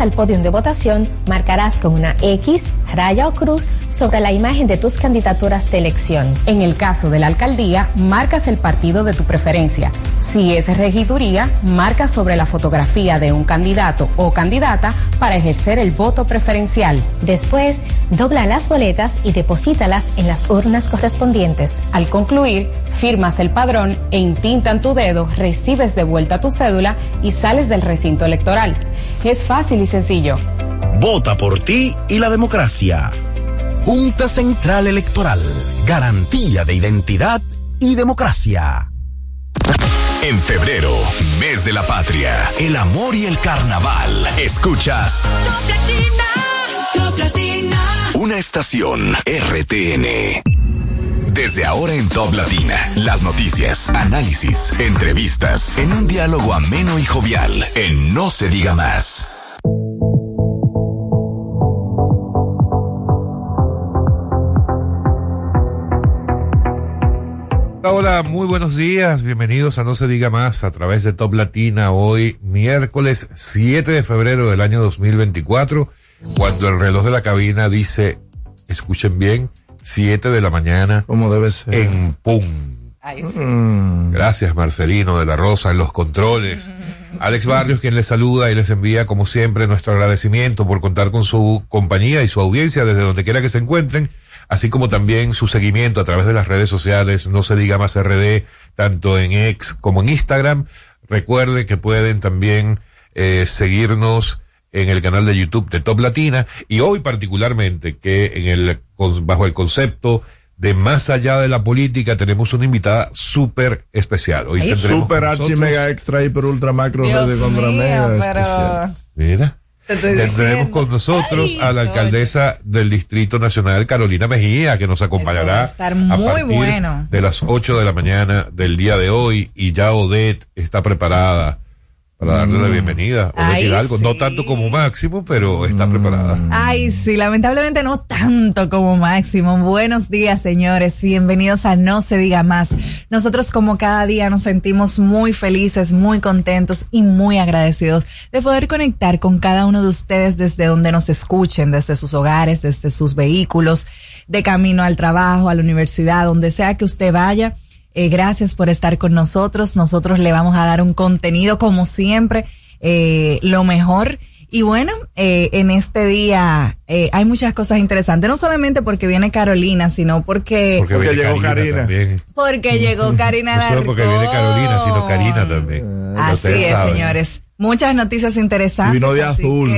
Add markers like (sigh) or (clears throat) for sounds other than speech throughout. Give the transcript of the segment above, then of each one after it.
al podio de votación, marcarás con una X, raya o cruz sobre la imagen de tus candidaturas de elección. En el caso de la alcaldía, marcas el partido de tu preferencia. Si es regiduría, marca sobre la fotografía de un candidato o candidata para ejercer el voto preferencial. Después, dobla las boletas y deposítalas en las urnas correspondientes. Al concluir, firmas el padrón e intintan tu dedo, recibes de vuelta tu cédula y sales del recinto electoral. Es fácil y sencillo. Vota por ti y la democracia. Junta Central Electoral. Garantía de identidad y democracia. En febrero, mes de la patria, el amor y el carnaval. Escuchas. Una estación RTN. Desde ahora en Top Latina, las noticias, análisis, entrevistas, en un diálogo ameno y jovial, en No se diga más. Hola, muy buenos días. Bienvenidos a No se diga más a través de Top Latina hoy, miércoles 7 de febrero del año 2024, cuando el reloj de la cabina dice, escuchen bien, 7 de la mañana. Como debe ser. En pum. Mm. Gracias, Marcelino de la Rosa, en los controles. (laughs) Alex Barrios, quien les saluda y les envía, como siempre, nuestro agradecimiento por contar con su compañía y su audiencia desde donde quiera que se encuentren así como también su seguimiento a través de las redes sociales, no se diga más RD, tanto en X como en Instagram. Recuerde que pueden también eh, seguirnos en el canal de YouTube de Top Latina y hoy particularmente que en el bajo el concepto de más allá de la política tenemos una invitada súper especial. Hoy tendremos super archi mega extra hiper ultra macro de contra mega especial. Mira. Tendremos con nosotros a la alcaldesa del Distrito Nacional, Carolina Mejía, que nos acompañará a, estar muy bueno. de las 8 de la mañana del día de hoy. Y ya Odette está preparada para darle la mm. bienvenida. algo, no tanto como Máximo, pero está preparada. Mm. Ay, sí, lamentablemente no tanto como Máximo. Buenos días, señores. Bienvenidos a No se diga más. Nosotros como cada día nos sentimos muy felices, muy contentos y muy agradecidos de poder conectar con cada uno de ustedes desde donde nos escuchen, desde sus hogares, desde sus vehículos, de camino al trabajo, a la universidad, donde sea que usted vaya eh, gracias por estar con nosotros. Nosotros le vamos a dar un contenido, como siempre, eh, lo mejor. Y bueno, eh, en este día eh, hay muchas cosas interesantes, no solamente porque viene Carolina, sino porque... Porque, llegó Karina. También. Porque llegó Karina No solo porque viene Carolina, sino Karina también. Así es, señores. Muchas noticias interesantes. Vino de azul.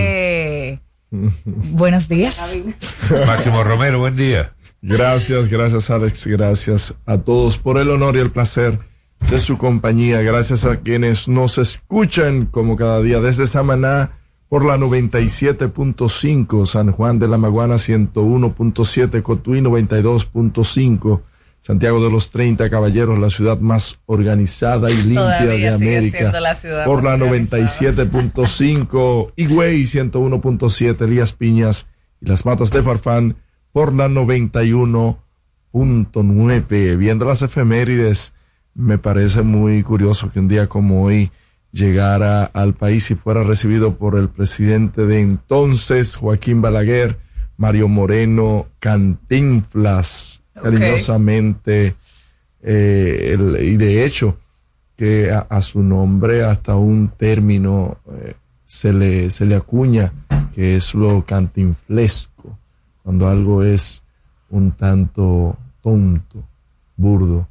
Buenos días. Máximo Romero, buen día. Gracias, gracias Alex, gracias a todos por el honor y el placer de su compañía. Gracias a quienes nos escuchan como cada día desde Samaná por la 97.5, San Juan de la Maguana 101.7, Cotuí 92.5, Santiago de los 30 Caballeros, la ciudad más organizada y limpia de América. por la 97.5, Higüey 101.7, Elías Piñas y las Matas de Farfán por la 91.9. Viendo las efemérides, me parece muy curioso que un día como hoy llegara al país y fuera recibido por el presidente de entonces, Joaquín Balaguer, Mario Moreno Cantinflas, cariñosamente, eh, y de hecho, que a, su nombre hasta un término eh, se, le, se le acuña, que es lo cantinflesco cuando algo es un tanto tonto, burdo.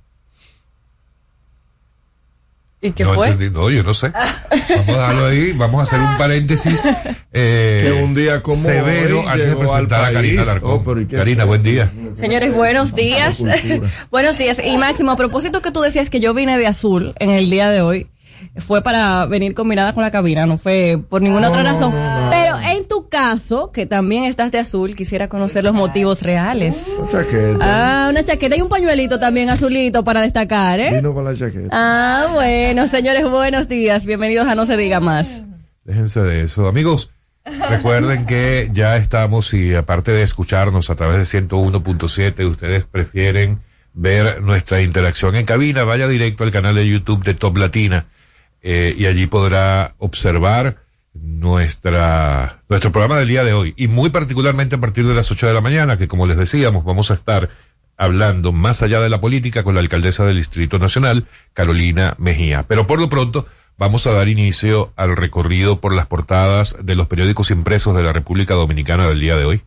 ¿Y qué fue? no, yo no sé. Vamos a dejarlo ahí, vamos a hacer un paréntesis. Eh, que un día como severo antes de presentar a Karina Larcón. Oh, Karina, buen día. Señores, buenos días. (laughs) buenos días. Y Máximo, a propósito que tú decías que yo vine de azul en el día de hoy, fue para venir combinada con la cabina, no fue por ninguna otra razón. Pero en tu caso, que también estás de azul, quisiera conocer los motivos reales. Una chaqueta. Ah, una chaqueta y un pañuelito también azulito para destacar, ¿eh? Vino con la chaqueta. Ah, bueno, señores, buenos días. Bienvenidos a No se diga más. Déjense de eso. Amigos, recuerden que ya estamos y aparte de escucharnos a través de 101.7, ustedes prefieren ver nuestra interacción en cabina, vaya directo al canal de YouTube de Top Latina eh, y allí podrá observar nuestra, nuestro programa del día de hoy. Y muy particularmente a partir de las 8 de la mañana, que como les decíamos, vamos a estar hablando más allá de la política con la alcaldesa del Distrito Nacional, Carolina Mejía. Pero por lo pronto, vamos a dar inicio al recorrido por las portadas de los periódicos impresos de la República Dominicana del día de hoy.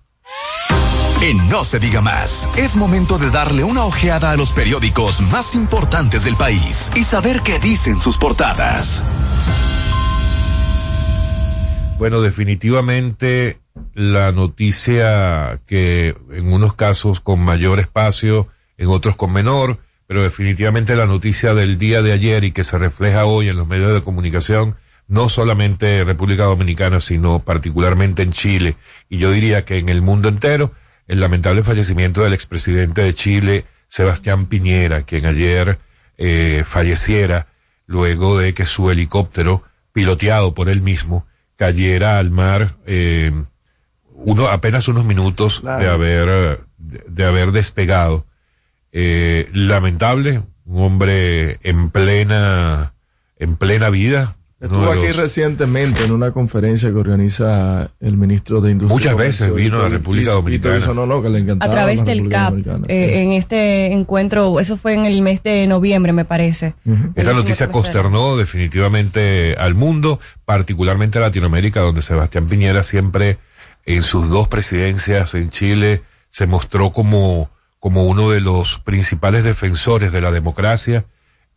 En No se diga más, es momento de darle una ojeada a los periódicos más importantes del país y saber qué dicen sus portadas. Bueno, definitivamente la noticia que en unos casos con mayor espacio, en otros con menor, pero definitivamente la noticia del día de ayer y que se refleja hoy en los medios de comunicación, no solamente en República Dominicana, sino particularmente en Chile, y yo diría que en el mundo entero, el lamentable fallecimiento del expresidente de Chile, Sebastián Piñera, quien ayer eh, falleciera luego de que su helicóptero, piloteado por él mismo, cayera al mar eh, uno apenas unos minutos de haber de, haber despegado. Eh, lamentable un hombre en plena en plena vida Estuvo aquí recientemente en una conferencia que organiza el ministro de Industria. Muchas veces vino a la República Dominicana. a través del CAP. Eh, en este encuentro, eso fue en el mes de noviembre, me parece. Esa noticia consternó definitivamente al mundo, particularmente a Latinoamérica, donde Sebastián Piñera siempre en sus dos presidencias en Chile se mostró como, como uno de los principales defensores de la democracia.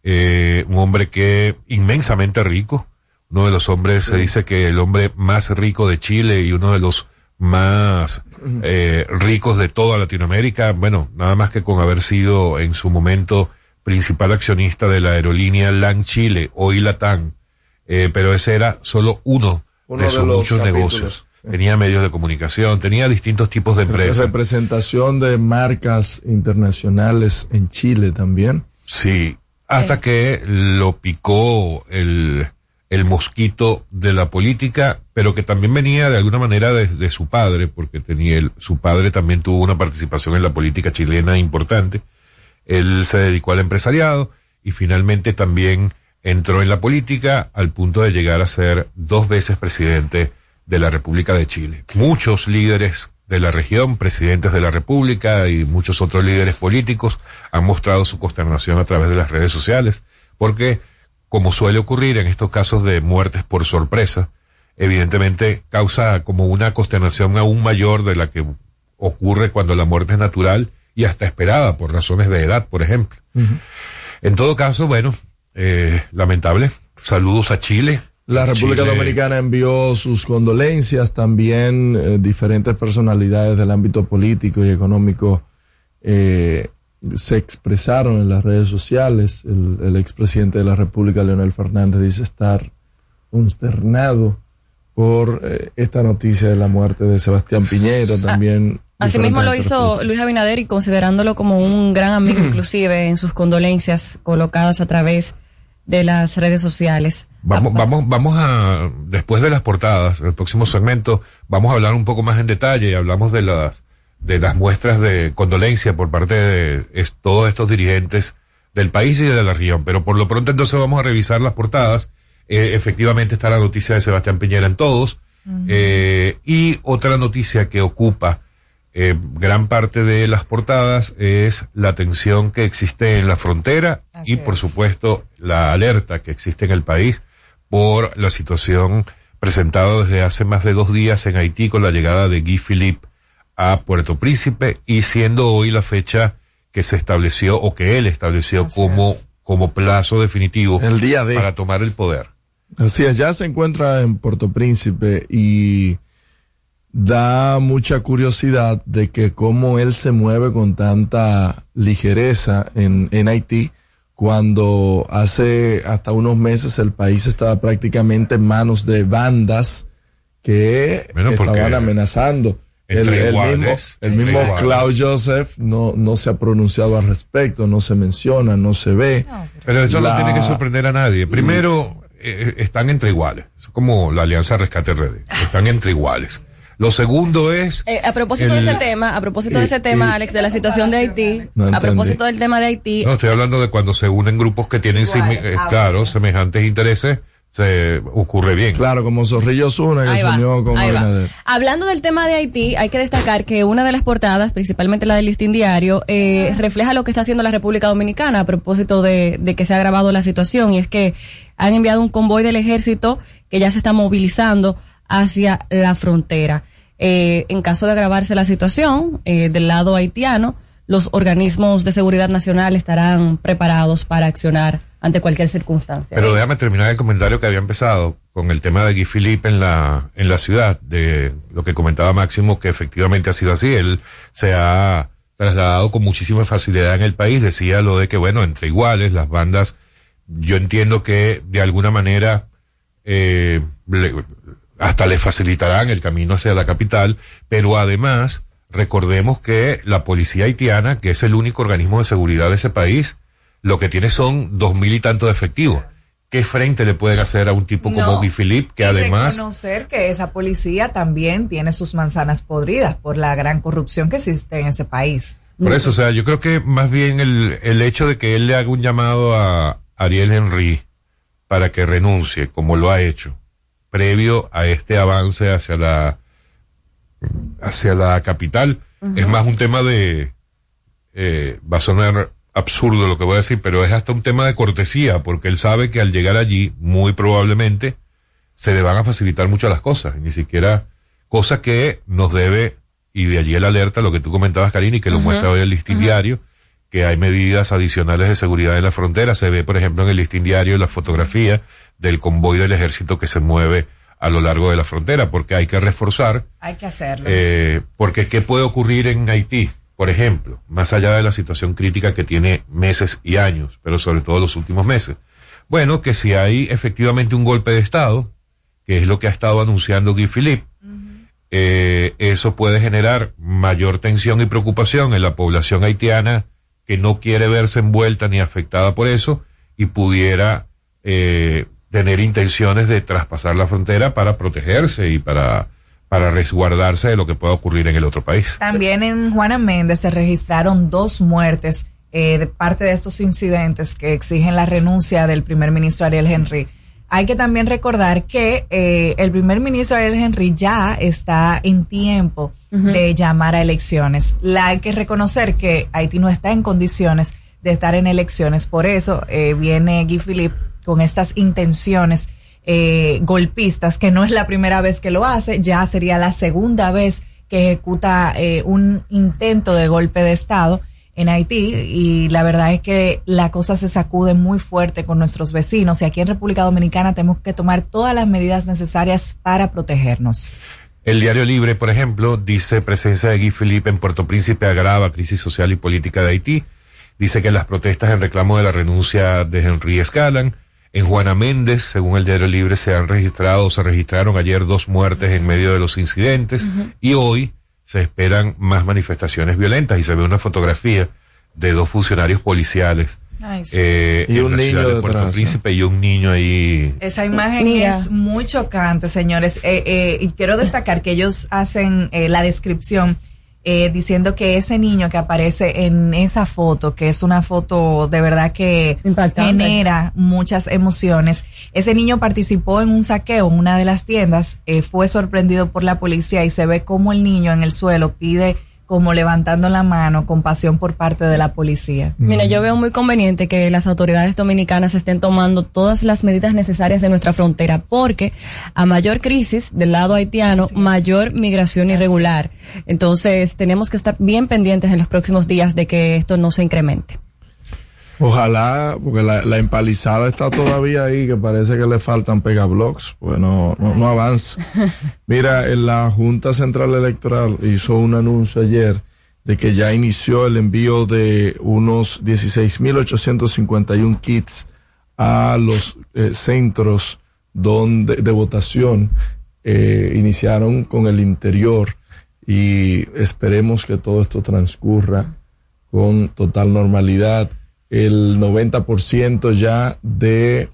Eh, un hombre que inmensamente rico, uno de los hombres, se dice que el hombre más rico de Chile y uno de los más eh, ricos de toda Latinoamérica, bueno, nada más que con haber sido en su momento principal accionista de la aerolínea LAN Chile, hoy Latam, eh, pero ese era solo uno, de sus muchos negocios. Tenía medios de comunicación, tenía distintos tipos de empresas. Representación de marcas internacionales en Chile también. Sí, hasta que lo picó el, el mosquito de la política, pero que también venía de alguna manera desde su padre, porque tenía el, su padre también tuvo una participación en la política chilena importante. Él se dedicó al empresariado y finalmente también entró en la política al punto de llegar a ser dos veces presidente de la República de Chile. Muchos líderes de la región, presidentes de la República y muchos otros líderes políticos han mostrado su consternación a través de las redes sociales, porque como suele ocurrir en estos casos de muertes por sorpresa, evidentemente causa como una consternación aún mayor de la que ocurre cuando la muerte es natural y hasta esperada por razones de edad, por ejemplo. En todo caso, bueno, eh, lamentable. Saludos a Chile. La República Dominicana envió sus condolencias, también eh, diferentes personalidades del ámbito político y económico eh, se expresaron en las redes sociales. El, el expresidente de la República, Leonel Fernández, dice estar consternado por eh, esta noticia de la muerte de Sebastián Piñera, ah, también. Asimismo lo hizo Luis Abinader y considerándolo como un gran amigo inclusive en sus condolencias colocadas a través de las redes sociales. Vamos, vamos, vamos a, después de las portadas, en el próximo segmento, vamos a hablar un poco más en detalle y hablamos de las de las muestras de condolencia por parte de todos estos dirigentes del país y de la región. Pero por lo pronto entonces vamos a revisar las portadas. Eh, efectivamente está la noticia de Sebastián Piñera en todos. eh, y otra noticia que ocupa eh, gran parte de las portadas es la tensión que existe en la frontera y por supuesto la alerta que existe en el país por la situación presentada desde hace más de dos días en Haití con la llegada de Guy Philippe a Puerto Príncipe y siendo hoy la fecha que se estableció o que él estableció como, como plazo definitivo el día de... para tomar el poder. Así es, ya se encuentra en Puerto Príncipe y da mucha curiosidad de que cómo él se mueve con tanta ligereza en, en Haití cuando hace hasta unos meses el país estaba prácticamente en manos de bandas que estaban amenazando el, mismo, el mismo Klaus Joseph no, no se ha pronunciado al respecto, no se menciona, no se ve. pero eso no tiene que sorprender a nadie. Primero, eh, están entre iguales. Es como la Alianza Rescate Red. Están entre iguales. Lo segundo es. Eh, a propósito de ese tema, a propósito de ese tema, Alex, de la situación de Haití, a propósito del tema de Haití. No, estoy hablando de cuando se unen grupos que tienen, eh, claro, semejantes intereses se ocurre bien. Claro, como Zorrillo Zuna que se unió con Hablando del tema de Haití, hay que destacar que una de las portadas, principalmente la del listín diario, eh, refleja lo que está haciendo la República Dominicana a propósito de, de que se ha agravado la situación y es que han enviado un convoy del ejército que ya se está movilizando hacia la frontera. Eh, en caso de agravarse la situación eh, del lado haitiano, los organismos de seguridad nacional estarán preparados para accionar ante cualquier circunstancia. Pero déjame terminar el comentario que había empezado con el tema de Guy Philippe en la, en la ciudad, de lo que comentaba Máximo, que efectivamente ha sido así. Él se ha trasladado con muchísima facilidad en el país. Decía lo de que, bueno, entre iguales, las bandas, yo entiendo que de alguna manera, eh, hasta le facilitarán el camino hacia la capital, pero además, recordemos que la policía haitiana, que es el único organismo de seguridad de ese país, lo que tiene son dos mil y tanto de efectivos. ¿Qué frente le pueden hacer a un tipo como Guy Philippe, que además... Reconocer que esa policía también tiene sus manzanas podridas por la gran corrupción que existe en ese país. Por eso, o sea, yo creo que más bien el, el hecho de que él le haga un llamado a Ariel Henry para que renuncie, como lo ha hecho, previo a este avance hacia la hacia la capital, es más un tema de eh, va a sonar absurdo lo que voy a decir, pero es hasta un tema de cortesía, porque él sabe que al llegar allí, muy probablemente, se le van a facilitar mucho las cosas, ni siquiera cosas que nos debe, y de allí el alerta, lo que tú comentabas, Karina, y que lo muestra hoy el listín diario, que hay medidas adicionales de seguridad en la frontera. Se ve, por ejemplo, en el listín diario la fotografía del convoy del ejército que se mueve a lo largo de la frontera, porque hay que reforzar. Hay que hacerlo. Eh, porque ¿qué puede ocurrir en Haití? Por ejemplo, más allá de la situación crítica que tiene meses y años, pero sobre todo los últimos meses. Bueno, que si hay efectivamente un golpe de Estado, que es lo que ha estado anunciando Guy Philippe, eh, eso puede generar mayor tensión y preocupación en la población haitiana que no quiere verse envuelta ni afectada por eso y pudiera eh, tener intenciones de traspasar la frontera para protegerse y para para resguardarse de lo que pueda ocurrir en el otro país. También en Juana Méndez se registraron dos muertes eh, de parte de estos incidentes que exigen la renuncia del primer ministro Ariel Henry. Hay que también recordar que eh, el primer ministro Ariel Henry ya está en tiempo de llamar a elecciones. La, hay que reconocer que Haití no está en condiciones de estar en elecciones. Por eso eh, viene Guy Philippe con estas intenciones eh, golpistas, que no es la primera vez que lo hace, ya sería la segunda vez que ejecuta eh, un intento de golpe de Estado en Haití y la verdad es que la cosa se sacude muy fuerte con nuestros vecinos y aquí en República Dominicana tenemos que tomar todas las medidas necesarias para protegernos. El Diario Libre, por ejemplo, dice presencia de Guy Philippe en Puerto Príncipe agrava crisis social y política de Haití. Dice que las protestas en reclamo de la renuncia de Henry escalan. En Juana Méndez, según el Diario Libre, se han registrado, se registraron ayer dos muertes en medio de los incidentes y hoy se esperan más manifestaciones violentas y se ve una fotografía de dos funcionarios policiales. Eh, y un niño de Puerto Príncipe y un niño ahí. Esa imagen es muy chocante, señores. Eh, eh, y quiero destacar que ellos hacen la descripción eh, diciendo que ese niño que aparece en esa foto, que es una foto de verdad que genera muchas emociones, ese niño participó en un saqueo en una de las tiendas, eh, fue sorprendido por la policía y se ve como el niño en el suelo pide como levantando la mano con pasión por parte de la policía. Mira, yo veo muy conveniente que las autoridades dominicanas estén tomando todas las medidas necesarias de nuestra frontera, porque a mayor crisis del lado haitiano, mayor migración irregular. Entonces, tenemos que estar bien pendientes en los próximos días de que esto no se incremente. Ojalá, porque la, empalizada está todavía ahí, que parece que le faltan pegablocks, pues no, no, avanza. (laughs) Mira, en la Junta Central Electoral hizo un anuncio ayer de que ya inició el envío de unos 16.851 kits a los eh, centros donde, de votación. Eh, iniciaron con el interior y esperemos que todo esto transcurra con total normalidad el 90% ya de,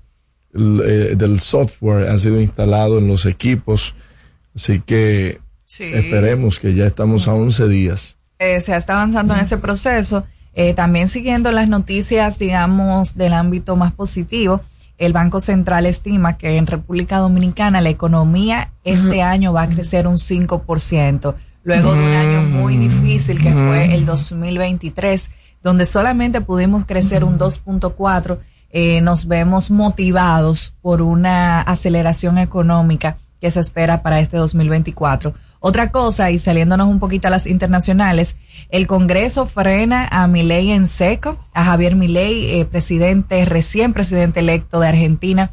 eh, del software ha sido instalado en los equipos, así que esperemos que ya estamos a 11 días. Eh, se está avanzando en ese proceso, eh, también siguiendo las noticias, digamos, del ámbito más positivo. el Banco Central estima que en República Dominicana la economía este año va a crecer un 5%, luego de un año muy difícil que fue el 2023, donde solamente pudimos crecer un 2.4%. Eh, nos vemos motivados por una aceleración económica que se espera para este 2024. Otra cosa, y saliéndonos un poquito a las internacionales, el Congreso frena a Milei en seco, a Javier Milei, eh, presidente, recién presidente electo de Argentina,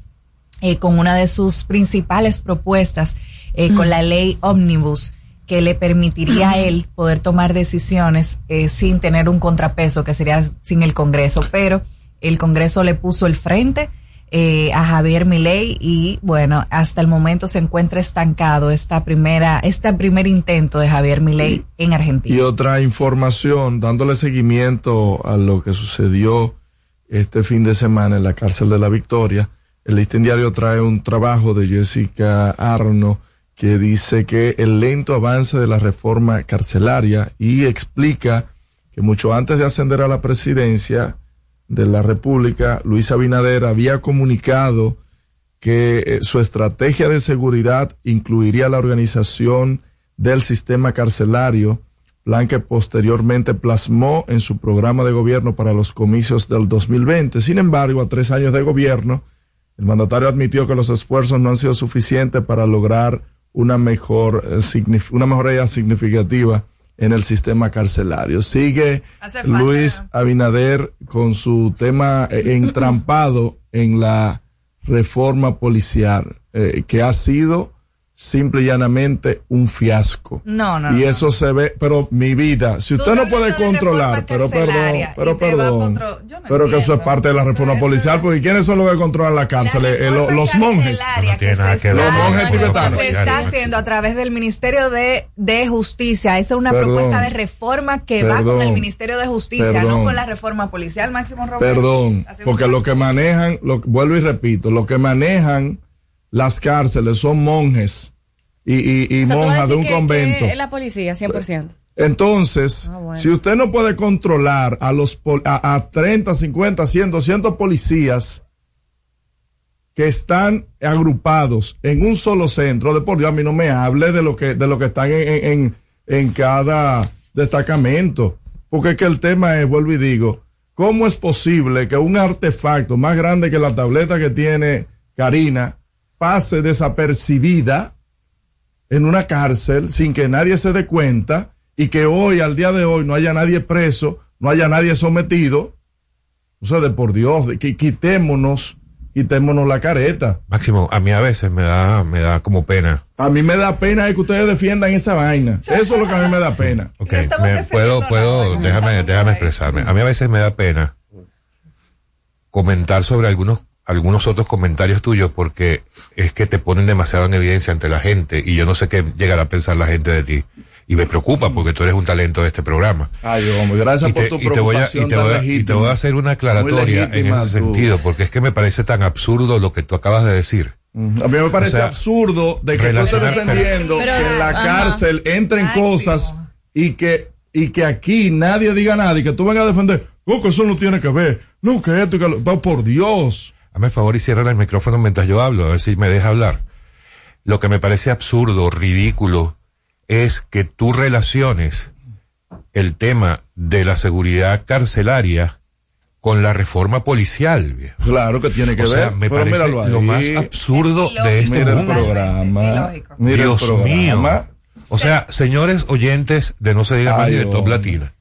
eh, con una de sus principales propuestas, eh, con la ley Omnibus, que le permitiría a él poder tomar decisiones sin tener un contrapeso, que sería sin el Congreso. Pero el Congreso le puso el frente eh, a Javier Milei y bueno, hasta el momento se encuentra estancado esta primera, este primer intento de Javier Milei en Argentina. Y otra información, dándole seguimiento a lo que sucedió este fin de semana en la cárcel de la Victoria, el listín diario trae un trabajo de Jessica Arno que dice que el lento avance de la reforma carcelaria y explica que mucho antes de ascender a la presidencia, de la República, Luis Abinader, había comunicado que eh, su estrategia de seguridad incluiría la organización del sistema carcelario, plan que posteriormente plasmó en su programa de gobierno para los comicios del 2020. Sin embargo, a tres años de gobierno, el mandatario admitió que los esfuerzos no han sido suficientes para lograr una mejor, eh, una mejoría significativa en el sistema carcelario. Sigue Luis Abinader con su tema eh, (laughs) entrampado en la reforma policial, eh, que ha sido simple y llanamente un fiasco. No, no. Y eso se ve, pero mi vida, si usted no puede controlar, pero perdón, pero perdón, pero que eso es parte de la reforma policial, porque ¿quiénes son los que controlan la cárcel? Eh, los monjes. No tiene nada que ver. Los monjes tibetanos. Se está haciendo a través del Ministerio de, de Justicia. Esa es una propuesta de reforma que va con el Ministerio de Justicia, no con la reforma policial, Máximo Roberto. Perdón, porque lo que manejan, lo, vuelvo y repito, lo que manejan las cárceles son monjes y, y, monjas de un convento. Es la policía, 100%. Entonces, ah, si usted no puede controlar a los a, a 30, 50, 100, 200 policías que están agrupados en un solo centro, de por Dios, a mí no me hable de lo que, de lo que están en, en, en cada destacamento. Porque es que el tema es, vuelvo y digo, ¿cómo es posible que un artefacto más grande que la tableta que tiene Karina pase desapercibida en una cárcel sin que nadie se dé cuenta y que hoy, al día de hoy, no haya nadie preso, no haya nadie sometido. O sea, de por Dios, de que quitémonos, quitémonos la careta. Máximo, a mí a veces me da, me da como pena. A mí me da pena que ustedes defiendan esa vaina. Eso es lo que a mí me da pena. Ok, puedo, puedo, déjame, déjame expresarme. A mí a veces me da pena comentar sobre algunos algunos otros comentarios tuyos porque es que te ponen demasiado en evidencia ante la gente y yo no sé qué llegará a pensar la gente de ti. Y me preocupa porque tú eres un talento de este programa. Ay, hombre, gracias por tu y te voy a, y te voy a, y te voy a hacer una aclaratoria en ese sentido, porque es que me parece tan absurdo lo que tú acabas de decir. A mí me parece absurdo de que tú estés defendiendo que en la cárcel entren cosas y que, y que aquí nadie diga nada y que tú vengas a defender, oh, que eso no tiene que ver, no, que esto y que lo, por Dios. Hazme favor y cierra el micrófono mientras yo hablo, a ver si me deja hablar. Lo que me parece absurdo, ridículo, es que tú relaciones el tema de la seguridad carcelaria con la reforma policial. Claro que tiene que ver. me parece lo más absurdo de este programa. Dios mío. O sea, señores oyentes de No se diga más y de Top Latina.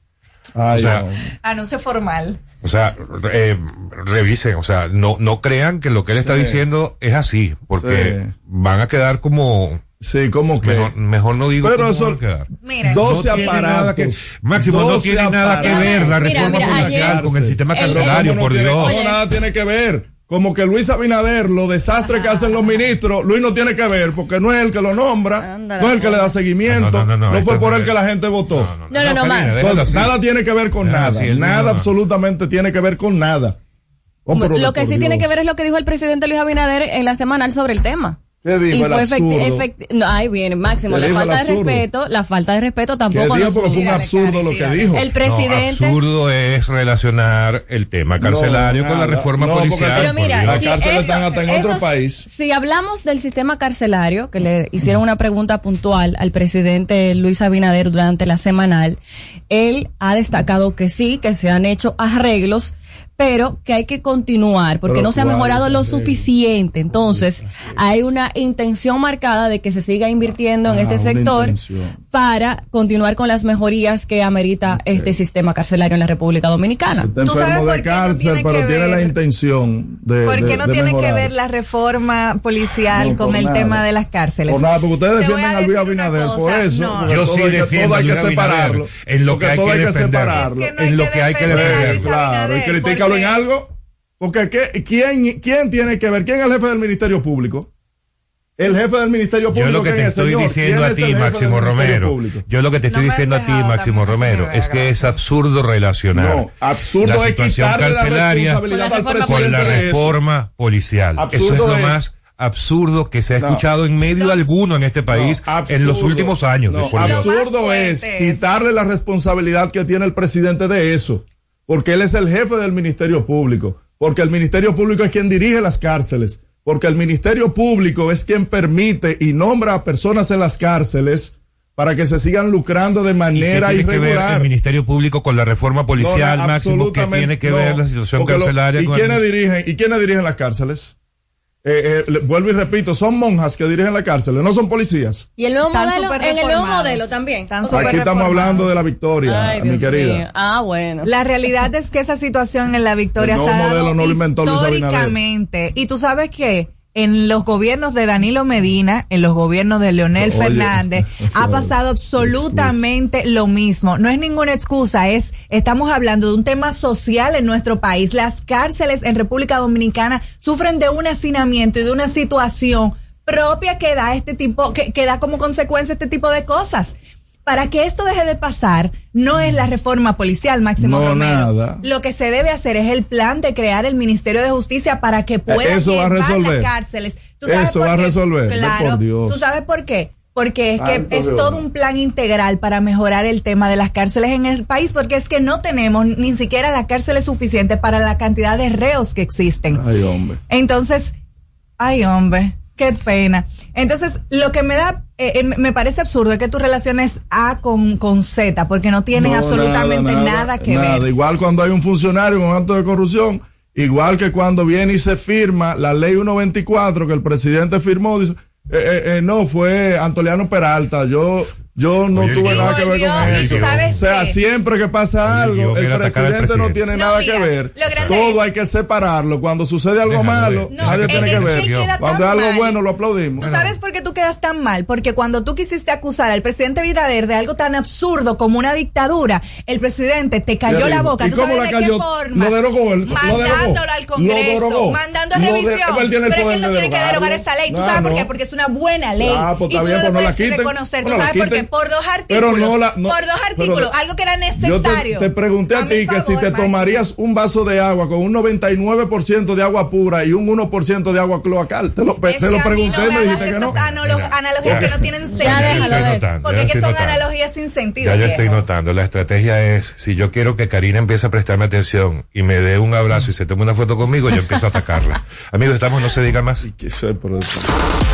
O sea, anuncio formal. O sea, eh, revisen, o sea, no, no crean que lo que él está diciendo es así, porque van a quedar como... Sí, como que... Mejor, no digo Pero eso, quedar. Mira, 12 aparatos. Que, Máximo, no tiene nada que ver la reforma policial con el sistema carcelario, por Dios. No, nada tiene que ver como que Luis Abinader, los desastres que hacen los ministros, Luis no tiene que ver, porque no es el que lo nombra, no es el que le da seguimiento, no, fue por él que la gente votó. No, no, no, nada tiene que ver con nada, nada absolutamente tiene que ver con nada. Oh, lo que sí tiene que ver es lo que dijo el presidente Luis Abinader en la semanal sobre el tema. ¿Qué dijo y el fue absurdo? efecti- no, ahí viene, Máximo, ¿Qué la falta de respeto, la falta de respeto ¿Qué tampoco dijo? Porque fue un absurdo lo que dijo. El presidente. No, absurdo es relacionar el tema carcelario No, con la reforma policial. Pero mira, si cárceles eso- están hasta en otro país. Si hablamos del sistema carcelario, que le hicieron una pregunta puntual al presidente Luis Abinader durante la semanal, él ha destacado que sí, que se han hecho arreglos, pero que hay que continuar porque Pero no se ha ¿cuáles mejorado lo suficiente. Entonces, hay una intención marcada de que se siga invirtiendo en Ah, este una sector intención. para continuar con las mejorías que amerita este sistema carcelario en la República Dominicana. Está ¿Tú sabes enfermo por de qué no cárcel, tiene pero que tiene la ver? intención de. ¿Por qué no de tiene que mejorar. ver la reforma policial No, con el nada. tema de las cárceles? Por nada, porque ustedes defienden a a Luis Abinader por eso. no. Yo todo sí que- defiendo todo hay que separarlo. en lo que hay que que defenderlo. separarlo. Que no en lo que que hay que defender a defender. Luis Claro, y porque- en algo. Porque ¿qué- quién, ¿quién tiene que ver? ¿Quién es el jefe del Ministerio Público? El jefe del Ministerio Público. Yo lo que ¿quién te es, estoy señor? diciendo ¿Quién a ti, jefe Máximo del Ministerio Romero, Público? yo lo que te estoy No diciendo a ti, Máximo Romero, es que es absurdo relacionar No, absurdo la situación quitarle la carcelaria responsabilidad Con la al reforma con la policial. Absurdo Eso es lo es- más absurdo que se ha No. escuchado en medio alguno en este país No, en los últimos años. Absurdo es- quitarle la responsabilidad que tiene el presidente de eso, porque él es el jefe del Ministerio Público, porque el Ministerio Público es quien dirige las cárceles, porque el Ministerio Público es quien permite y nombra a personas en las cárceles para que se sigan lucrando de ¿Y qué manera tiene que ver irregular. el Ministerio Público con la reforma policial, No, Máximo? que tiene que no, ver la situación carcelaria? ¿Y quiénes el- dirigen, ¿Y quiénes dirigen las cárceles? Eh, eh, vuelvo y repito, son monjas que dirigen las cárceles, no son policías. Y el nuevo Están modelo, en el nuevo modelo también. Aquí estamos reformados. hablando de la victoria, Ay, mi Dios querida. mío. Ah, bueno. La realidad es que esa situación en la victoria El se nuevo ha dado modelo no lo inventó Luis Abinader. históricamente. Y tú sabes que en los gobiernos de Danilo Medina, en los gobiernos de Leonel Oye, Fernández, (laughs) ha pasado absolutamente lo mismo. No es ninguna excusa, es, estamos hablando de un tema social en nuestro país. Las cárceles en República Dominicana sufren de un hacinamiento y de una situación propia que da este tipo, que, que da como consecuencia este tipo de cosas. Para que esto deje de pasar, no es la reforma policial, Máximo No, Romero. nada. Lo que se debe hacer es el plan de crear el Ministerio de Justicia para que pueda Eh, eso va a llevar resolver. las cárceles. ¿Tú sabes Eso por va a resolver, ve Claro. por Dios. ¿Tú sabes por qué? Porque es que es Dios. todo un plan integral para mejorar el tema de las cárceles en el país, porque es que no tenemos ni siquiera las cárceles suficientes para la cantidad de reos que existen. Ay, hombre. Entonces, ay hombre, qué pena. Entonces, lo que me da, eh, eh, me parece absurdo es que tú relaciones A con, con Z, porque no tienen No, absolutamente nada, que nada. ver. Igual cuando hay un funcionario con acto de corrupción, igual que cuando viene y se firma la ley 124 que el presidente firmó, dice, eh, eh, eh, no, fue Antoliano Peralta, yo, yo no Oye, tuve nada que ver Y con eso. tú sabes o sea, qué. siempre que pasa Oye, el algo, el presidente, no tiene No, nada mira, que ver. Todo es- hay que separarlo. Cuando sucede algo malo. No, nadie en tiene que ver. Cuando es algo mal. bueno, lo aplaudimos. ¿Tú sabes por qué tú quedas tan mal? Porque cuando tú quisiste acusar al presidente Binader de algo tan absurdo como una dictadura, el presidente te cayó la boca. ¿y ¿Tú cómo sabes la de cayó? qué forma? Lo derogó. Mandándolo al Congreso, mandando revisión. Pero es que poder él no tiene que derogar esa ley. ¿Tú sabes por qué? Porque es una buena ley. Ah, pues y está tú no pues la puedes reconocer. ¿Tú sabes por qué? Por dos Pero artículos. no la- no- por dos pero- artículos. algo que era Yo necesario. te, te pregunté a, ti que si te tomarías un vaso de agua con un 99% de agua pura y un 1% de agua cloacal. Te lo, Es te pregunté no y me dijiste que no. esas analo- Mira, analogías ya. que no tienen Ya sentido. notando, porque que son notando. analogías sin sentido. Ya yo estoy viejo. notando, la estrategia es, si yo quiero que Karina empiece a prestarme atención y me dé un abrazo y se tome una foto conmigo, yo empiezo a atacarla. (laughs) Amigos, estamos, no se diga más. ¿Qué sé, pero-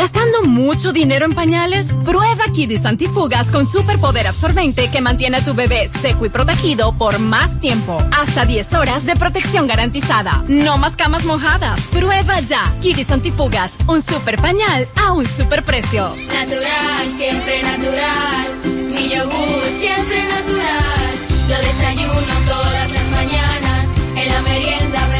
¿Gastando mucho dinero en pañales? Prueba Kidis Antifugas con superpoder absorbente que mantiene a tu bebé seco y protegido por más tiempo. Hasta 10 horas de protección garantizada. No más camas mojadas. Prueba ya. Kidis Antifugas, un super pañal a un super precio. Natural, siempre natural. Mi yogur siempre natural. Yo desayuno todas las mañanas. En la merienda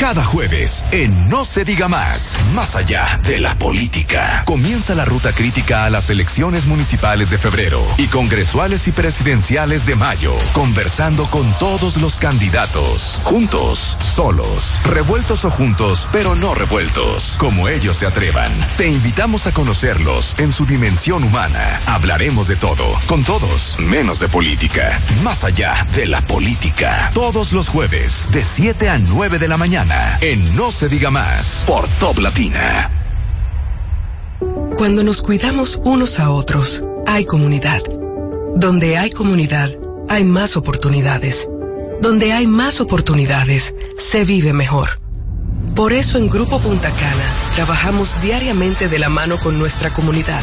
Cada jueves, en No se diga más, más allá de la política, comienza la ruta crítica a las elecciones municipales de febrero y congresuales y presidenciales de mayo, conversando con todos los candidatos, juntos, solos, revueltos o juntos, pero no revueltos, como ellos se atrevan. Te invitamos a conocerlos en su dimensión humana. Hablaremos de todo, con todos, menos de política, más allá de la política. Todos los jueves, de 7 a 9 de la mañana en No se diga más por Top Latina. Cuando nos cuidamos unos a otros, hay comunidad. Donde hay comunidad, hay más oportunidades. Donde hay más oportunidades, se vive mejor. Por eso en Grupo Punta Cana trabajamos diariamente de la mano con nuestra comunidad,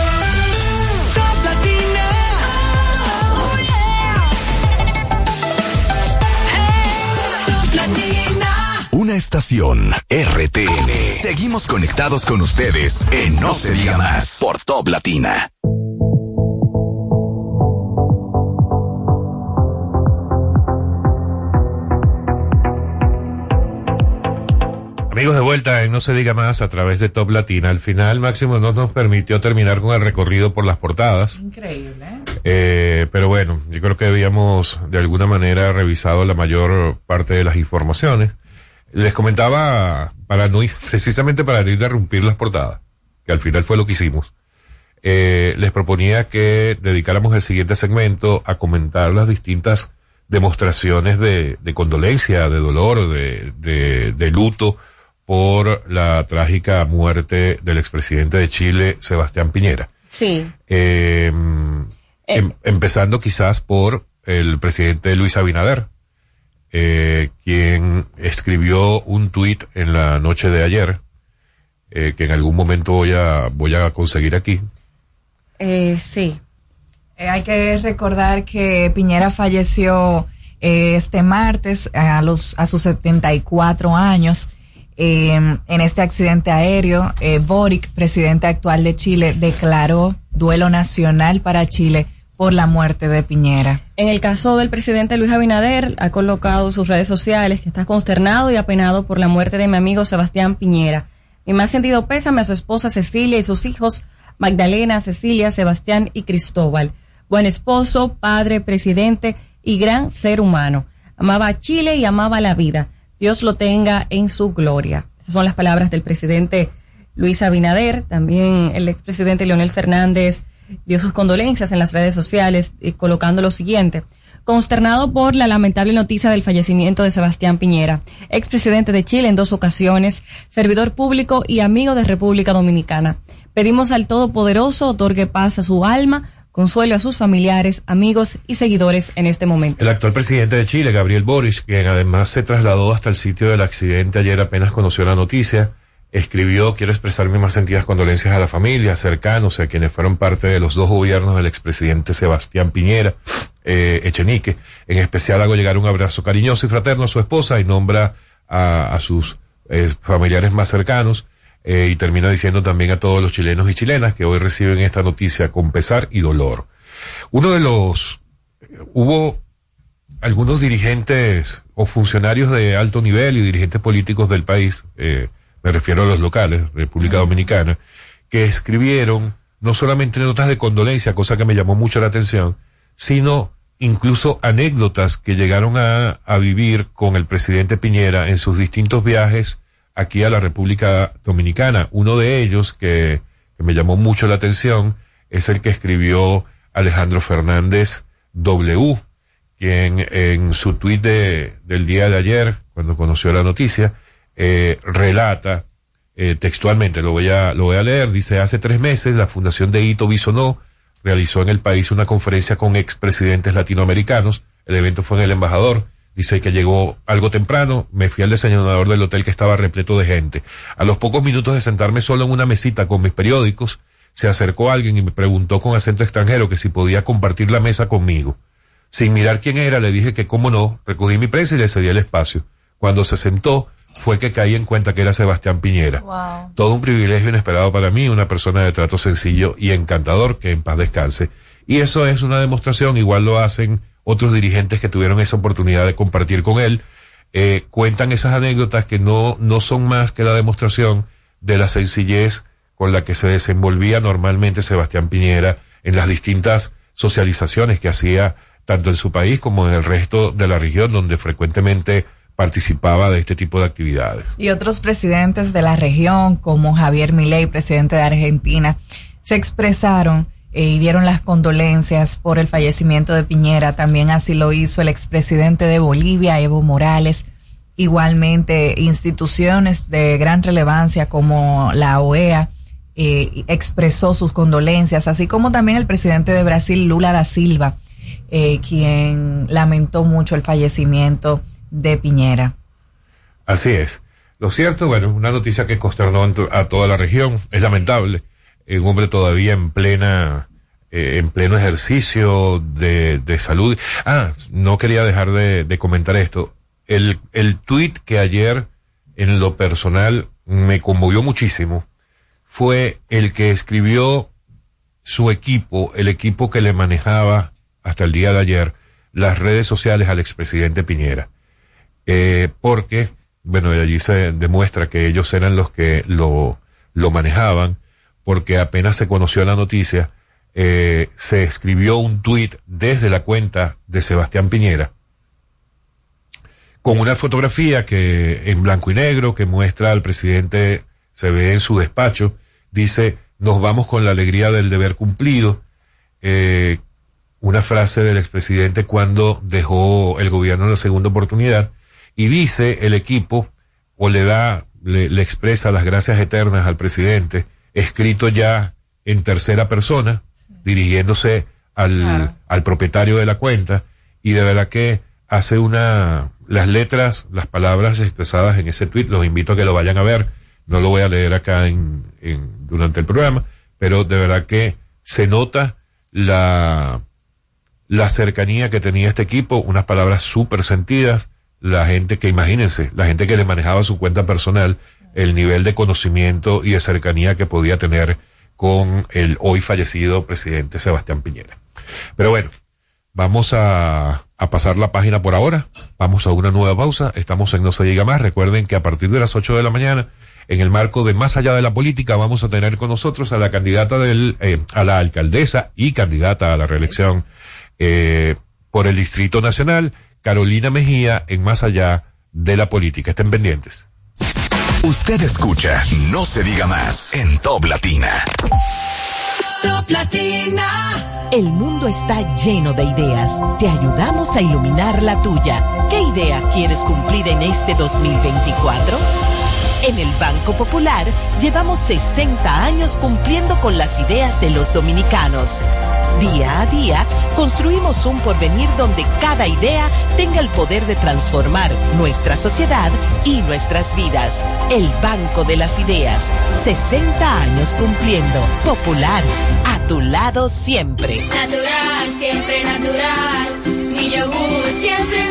estación RTN. Seguimos conectados con ustedes en No, se diga más por Top Latina. Amigos de vuelta en No se diga más a través de Top Latina. Al final Máximo no nos permitió terminar con el recorrido por las portadas. Increíble. Eh, pero bueno, yo creo que habíamos de alguna manera revisado la mayor parte de las informaciones. Les comentaba, para no ir, (laughs) precisamente para no interrumpir las portadas, que al final fue lo que hicimos, eh, les proponía que dedicáramos el siguiente segmento a comentar las distintas demostraciones de, de condolencia, de dolor, de, de, de luto por la trágica muerte del expresidente de Chile, Sebastián Piñera. Sí. Eh, em- empezando quizás por el presidente Luis Abinader, eh, quien escribió un tuit en la noche de ayer, eh, que en algún momento voy a, voy a conseguir aquí. Eh, sí. Eh, hay que recordar que Piñera falleció eh, este martes a los a sus 74 años eh, en este accidente aéreo. Eh, Boric, presidente actual de Chile, declaró duelo nacional para Chile por la muerte de Piñera. En el caso del presidente Luis Abinader, ha colocado sus redes sociales que está consternado y apenado por la muerte de mi amigo Sebastián Piñera. Mi más sentido pésame a su esposa Cecilia y sus hijos Magdalena, Cecilia, Sebastián y Cristóbal. Buen esposo, padre, presidente y gran ser humano. Amaba a Chile y amaba la vida. Dios lo tenga en su gloria. Esas son las palabras del presidente Luis Abinader. También el expresidente Leonel Fernández dio sus condolencias en las redes sociales eh, colocando lo siguiente. Consternado por la lamentable noticia del fallecimiento de Sebastián Piñera, expresidente de Chile en dos ocasiones, servidor público y amigo de República Dominicana. Pedimos al Todopoderoso otorgue paz a su alma, consuelo a sus familiares, amigos y seguidores en este momento. El actual presidente de Chile, Gabriel Boric, quien además se trasladó hasta el sitio del accidente ayer apenas conoció la noticia, escribió, quiero expresar mis más sentidas condolencias a la familia, cercanos, a quienes fueron parte de los dos gobiernos del expresidente Sebastián Piñera, eh, Echenique. En especial hago llegar un abrazo cariñoso y fraterno a su esposa y nombra a, sus eh, familiares más cercanos. Eh, y termina diciendo también a todos los chilenos y chilenas que hoy reciben esta noticia con pesar y dolor. Uno de los, hubo algunos dirigentes o funcionarios de alto nivel y dirigentes políticos del país, eh, me refiero a los locales, República Dominicana, que escribieron no solamente notas de condolencia, cosa que me llamó mucho la atención, sino incluso anécdotas que llegaron a, a vivir con el presidente Piñera en sus distintos viajes aquí a la República Dominicana. Uno de ellos que, que me llamó mucho la atención es el que escribió Alejandro Fernández W, quien en su tuit de, del día de ayer, cuando conoció la noticia, eh, relata eh, textualmente, lo voy, a, lo voy a leer, dice, hace tres meses la Fundación de Ito Bisonó realizó en el país una conferencia con expresidentes latinoamericanos. El evento fue en el embajador. Dice que llegó algo temprano, me fui al desayunador del hotel que estaba repleto de gente. A los pocos minutos de sentarme solo en una mesita con mis periódicos, se acercó alguien y me preguntó con acento extranjero que si podía compartir la mesa conmigo. Sin mirar quién era, le dije que cómo no, recogí mi prensa y le cedí el espacio. Cuando se sentó, fue que caí en cuenta que era Sebastián Piñera. Todo un privilegio inesperado para mí, una persona de trato sencillo y encantador, que en paz descanse. Y eso es una demostración, igual lo hacen otros dirigentes que tuvieron esa oportunidad de compartir con él, eh, cuentan esas anécdotas que no, no son más que la demostración de la sencillez con la que se desenvolvía normalmente Sebastián Piñera en las distintas socializaciones que hacía tanto en su país como en el resto de la región donde frecuentemente participaba de este tipo de actividades. Y otros presidentes de la región, como Javier Milei, presidente de Argentina, se expresaron eh, y dieron las condolencias por el fallecimiento de Piñera. También así lo hizo el expresidente de Bolivia, Evo Morales. Igualmente, instituciones de gran relevancia como la OEA eh, expresó sus condolencias, así como también el presidente de Brasil, Lula da Silva, eh, quien lamentó mucho el fallecimiento de Piñera. Así es. Lo cierto, bueno, una noticia que consternó a toda la región, es lamentable un hombre todavía en plena, eh, en pleno ejercicio de, salud. Ah, no quería dejar de, comentar esto. El, el tweet que ayer en lo personal me conmovió muchísimo fue el que escribió su equipo, el equipo que le manejaba hasta el día de ayer las redes sociales al expresidente Piñera. Eh, porque, bueno, allí se demuestra que ellos eran los que lo, lo manejaban porque apenas se conoció la noticia, eh, se escribió un tuit desde la cuenta de Sebastián Piñera con una fotografía que en blanco y negro que muestra al presidente, se ve en su despacho, dice, nos vamos con la alegría del deber cumplido. Eh, una frase del expresidente cuando dejó el gobierno en la segunda oportunidad y dice el equipo o le da, le, le expresa las gracias eternas al presidente escrito ya en tercera persona, dirigiéndose al, al propietario de la cuenta, y de verdad que hace una, las letras, las palabras expresadas en ese tweet, los invito a que lo vayan a ver, no lo voy a leer acá en, en durante el programa, pero de verdad que se nota la, la cercanía que tenía este equipo, unas palabras súper sentidas, la gente que imagínense, la gente que le manejaba su cuenta personal, el nivel de conocimiento y de cercanía que podía tener con el hoy fallecido presidente Sebastián Piñera. Pero bueno, vamos a, a pasar la página por ahora. Vamos a una nueva pausa. Estamos en No se diga más. Recuerden que a partir de las 8 de la mañana, en el marco de Más allá de la política, vamos a tener con nosotros a la candidata del, eh, a la alcaldesa y candidata a la reelección eh, por el Distrito Nacional, Carolina Mejía, en Más allá de la política. Estén pendientes. Usted escucha No se diga más en Top Latina. Top Latina. El mundo está lleno de ideas. Te ayudamos a iluminar la tuya. ¿Qué idea quieres cumplir en este 2024? En el Banco Popular llevamos 60 años cumpliendo con las ideas de los dominicanos. Día a día, construimos un porvenir donde cada idea tenga el poder de transformar nuestra sociedad y nuestras vidas. El Banco de las Ideas. 60 años cumpliendo. Popular. A tu lado siempre. Natural, siempre natural. Mi yogur, siempre natural.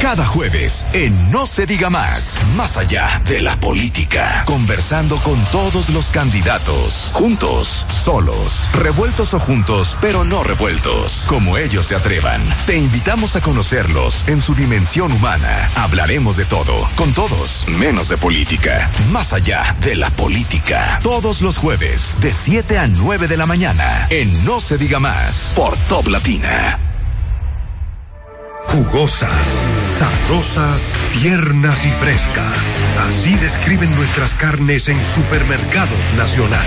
Cada jueves en No se diga más, más allá de la política, conversando con todos los candidatos, juntos, solos, revueltos o juntos, pero no revueltos, como ellos se atrevan. Te invitamos a conocerlos en su dimensión humana. Hablaremos de todo, con todos, menos de política, más allá de la política. Todos los jueves, de 7 a 9 de la mañana, en No se diga más, por Top Latina. Jugosas, sabrosas, tiernas y frescas. Así describen nuestras carnes en Supermercados Nacional.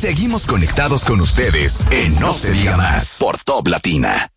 Seguimos conectados con ustedes en No se diga más por Top Latina.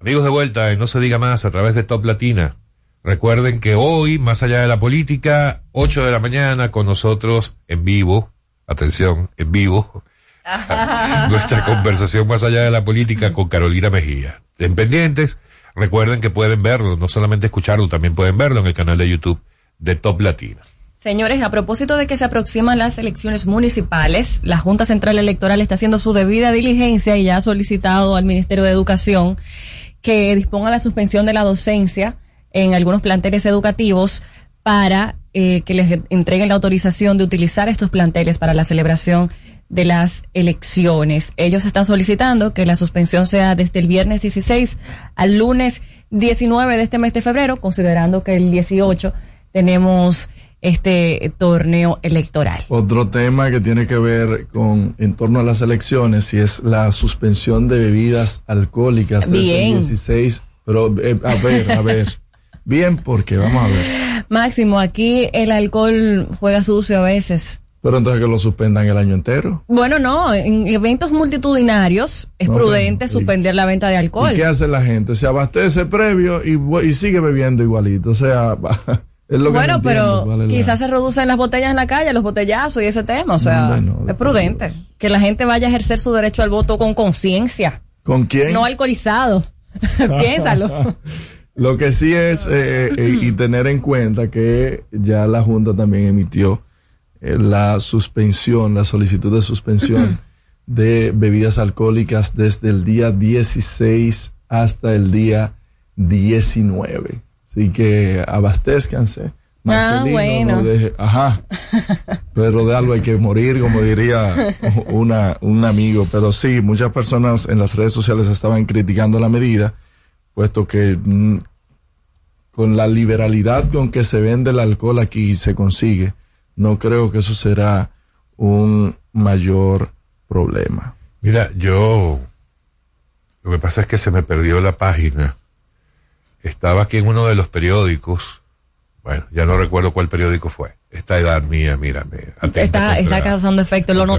Amigos de vuelta, en No se diga más a través de Top Latina. Recuerden que hoy, más allá de la política, 8 de la mañana con nosotros en vivo, atención, en vivo, (laughs) nuestra conversación más allá de la política con Carolina Mejía. En pendientes, recuerden que pueden verlo, no solamente escucharlo, también pueden verlo en el canal de YouTube de Top Latina. Señores, a propósito de que se aproximan las elecciones municipales, la Junta Central Electoral está haciendo su debida diligencia y ya ha solicitado al Ministerio de Educación que disponga la suspensión de la docencia en algunos planteles educativos para eh, que les entreguen la autorización de utilizar estos planteles para la celebración de las elecciones. Ellos están solicitando que la suspensión sea desde el viernes 16 al lunes 19 de este mes de febrero, considerando que el 18 tenemos este torneo electoral. Otro tema que tiene que ver con en torno a las elecciones y es la suspensión de bebidas alcohólicas desde Bien. el 16. Pero eh, a ver, a ver. (laughs) Bien, porque vamos a ver. Máximo, aquí el alcohol juega sucio a veces. Pero entonces que lo suspendan el año entero. Bueno, no, en eventos multitudinarios es prudente suspender la venta de alcohol. ¿Y qué hace la gente? Se abastece previo y, sigue bebiendo igualito. O sea, (laughs) es lo que bueno, no pero es la- quizás se reducen las botellas en la calle, los botellazos y ese tema. O sea, Bueno, es prudente. Que la gente vaya a ejercer su derecho al voto con conciencia, ¿Con quién? no alcoholizado. (laughs) Piénsalo. (laughs) Lo que sí es, eh, eh, y (clears throat) tener en cuenta que ya la Junta también emitió eh, la suspensión, la solicitud de suspensión (clears throat) de bebidas alcohólicas desde el día 16 hasta el día 19. Así que abastezcanse. Marcelino, Ah, bueno. no deje- ajá. (laughs) Pedro de algo hay que morir, como diría una, un amigo. Pero sí, muchas personas en las redes sociales estaban criticando la medida, puesto que mm, con la liberalidad con que se vende el alcohol aquí y se consigue, no creo que eso será un mayor problema. Mira, yo, lo que pasa es que se me perdió la página. Estaba aquí en uno de los periódicos. Bueno, ya no recuerdo cuál periódico fue. Esta edad mía, mírame. atenta Está, contra- está causando efecto. Lo contra